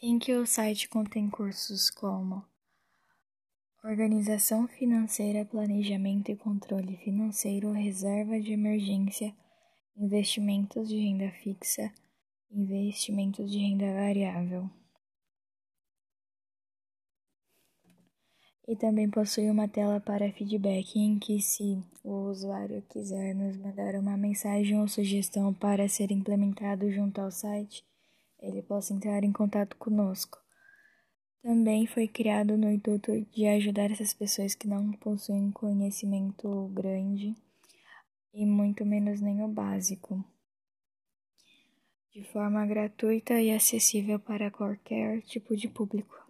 em que o site contém cursos como Organização financeira, planejamento e controle financeiro, reserva de emergência, investimentos de renda fixa, investimentos de renda variável. E também possui uma tela para feedback em que, se o usuário quiser nos mandar uma mensagem ou sugestão para ser implementado junto ao site, ele possa entrar em contato conosco. Também foi criado no intuito de ajudar essas pessoas que não possuem conhecimento grande e muito menos nem o básico, de forma gratuita e acessível para qualquer tipo de público.